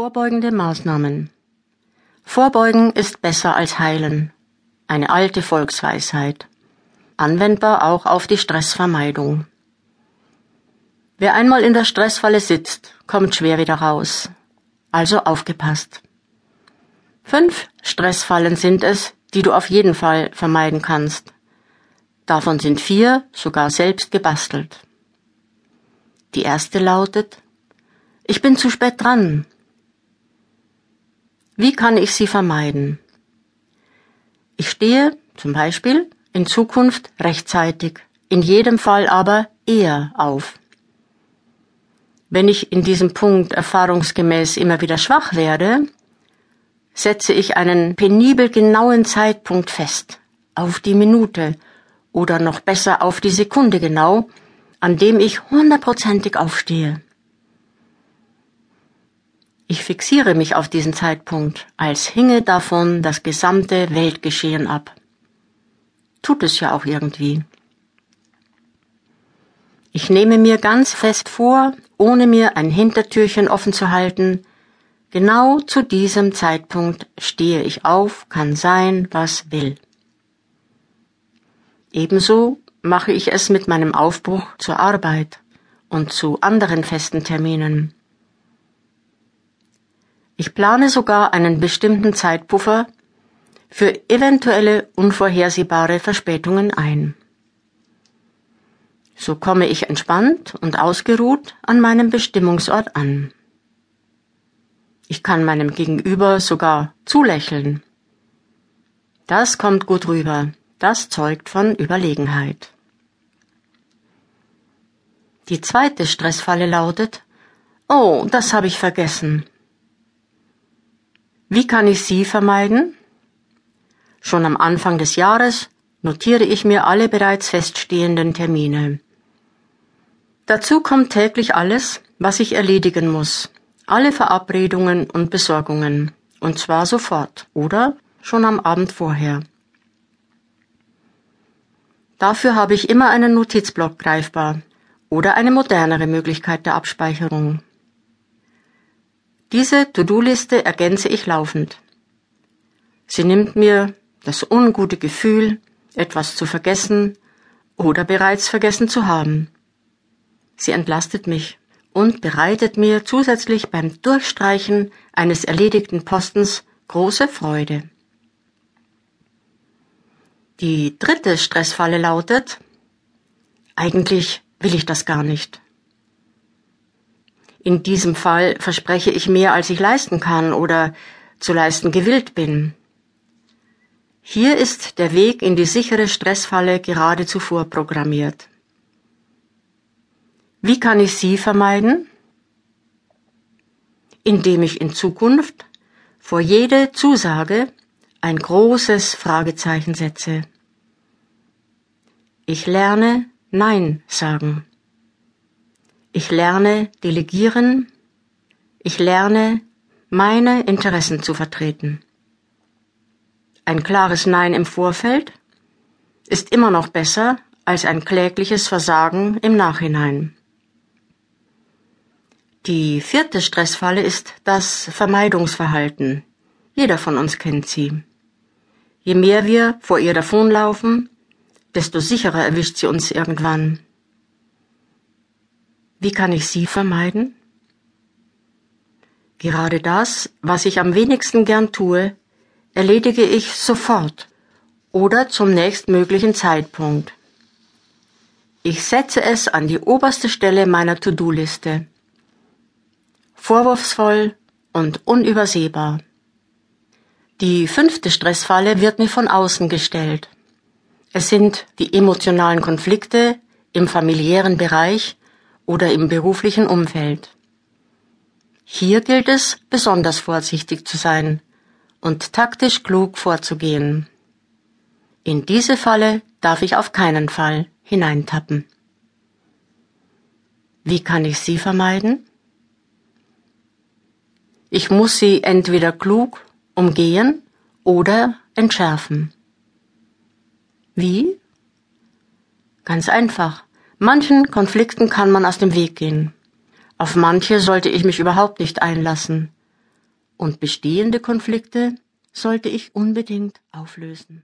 Vorbeugende Maßnahmen. Vorbeugen ist besser als heilen. Eine alte Volksweisheit. Anwendbar auch auf die Stressvermeidung. Wer einmal in der Stressfalle sitzt, kommt schwer wieder raus. Also aufgepasst. Fünf Stressfallen sind es, die du auf jeden Fall vermeiden kannst. Davon sind vier sogar selbst gebastelt. Die erste lautet, ich bin zu spät dran. Wie kann ich sie vermeiden? Ich stehe zum Beispiel in Zukunft rechtzeitig, in jedem Fall aber eher auf. Wenn ich in diesem Punkt erfahrungsgemäß immer wieder schwach werde, setze ich einen penibel genauen Zeitpunkt fest, auf die Minute oder noch besser auf die Sekunde genau, an dem ich hundertprozentig aufstehe. Ich fixiere mich auf diesen Zeitpunkt, als hinge davon das gesamte Weltgeschehen ab. Tut es ja auch irgendwie. Ich nehme mir ganz fest vor, ohne mir ein Hintertürchen offen zu halten, genau zu diesem Zeitpunkt stehe ich auf, kann sein, was will. Ebenso mache ich es mit meinem Aufbruch zur Arbeit und zu anderen festen Terminen. Ich plane sogar einen bestimmten Zeitpuffer für eventuelle unvorhersehbare Verspätungen ein. So komme ich entspannt und ausgeruht an meinem Bestimmungsort an. Ich kann meinem Gegenüber sogar zulächeln. Das kommt gut rüber, das zeugt von Überlegenheit. Die zweite Stressfalle lautet, oh, das habe ich vergessen. Wie kann ich sie vermeiden? Schon am Anfang des Jahres notiere ich mir alle bereits feststehenden Termine. Dazu kommt täglich alles, was ich erledigen muss, alle Verabredungen und Besorgungen, und zwar sofort oder schon am Abend vorher. Dafür habe ich immer einen Notizblock greifbar oder eine modernere Möglichkeit der Abspeicherung. Diese To-Do-Liste ergänze ich laufend. Sie nimmt mir das ungute Gefühl, etwas zu vergessen oder bereits vergessen zu haben. Sie entlastet mich und bereitet mir zusätzlich beim Durchstreichen eines erledigten Postens große Freude. Die dritte Stressfalle lautet, eigentlich will ich das gar nicht. In diesem Fall verspreche ich mehr, als ich leisten kann oder zu leisten gewillt bin. Hier ist der Weg in die sichere Stressfalle geradezu vorprogrammiert. Wie kann ich sie vermeiden? Indem ich in Zukunft vor jede Zusage ein großes Fragezeichen setze. Ich lerne Nein sagen. Ich lerne delegieren. Ich lerne, meine Interessen zu vertreten. Ein klares Nein im Vorfeld ist immer noch besser als ein klägliches Versagen im Nachhinein. Die vierte Stressfalle ist das Vermeidungsverhalten. Jeder von uns kennt sie. Je mehr wir vor ihr davonlaufen, desto sicherer erwischt sie uns irgendwann. Wie kann ich sie vermeiden? Gerade das, was ich am wenigsten gern tue, erledige ich sofort oder zum nächstmöglichen Zeitpunkt. Ich setze es an die oberste Stelle meiner To-Do-Liste. Vorwurfsvoll und unübersehbar. Die fünfte Stressfalle wird mir von außen gestellt. Es sind die emotionalen Konflikte im familiären Bereich, oder im beruflichen Umfeld. Hier gilt es, besonders vorsichtig zu sein und taktisch klug vorzugehen. In diese Falle darf ich auf keinen Fall hineintappen. Wie kann ich sie vermeiden? Ich muss sie entweder klug umgehen oder entschärfen. Wie? Ganz einfach. Manchen Konflikten kann man aus dem Weg gehen. Auf manche sollte ich mich überhaupt nicht einlassen. Und bestehende Konflikte sollte ich unbedingt auflösen.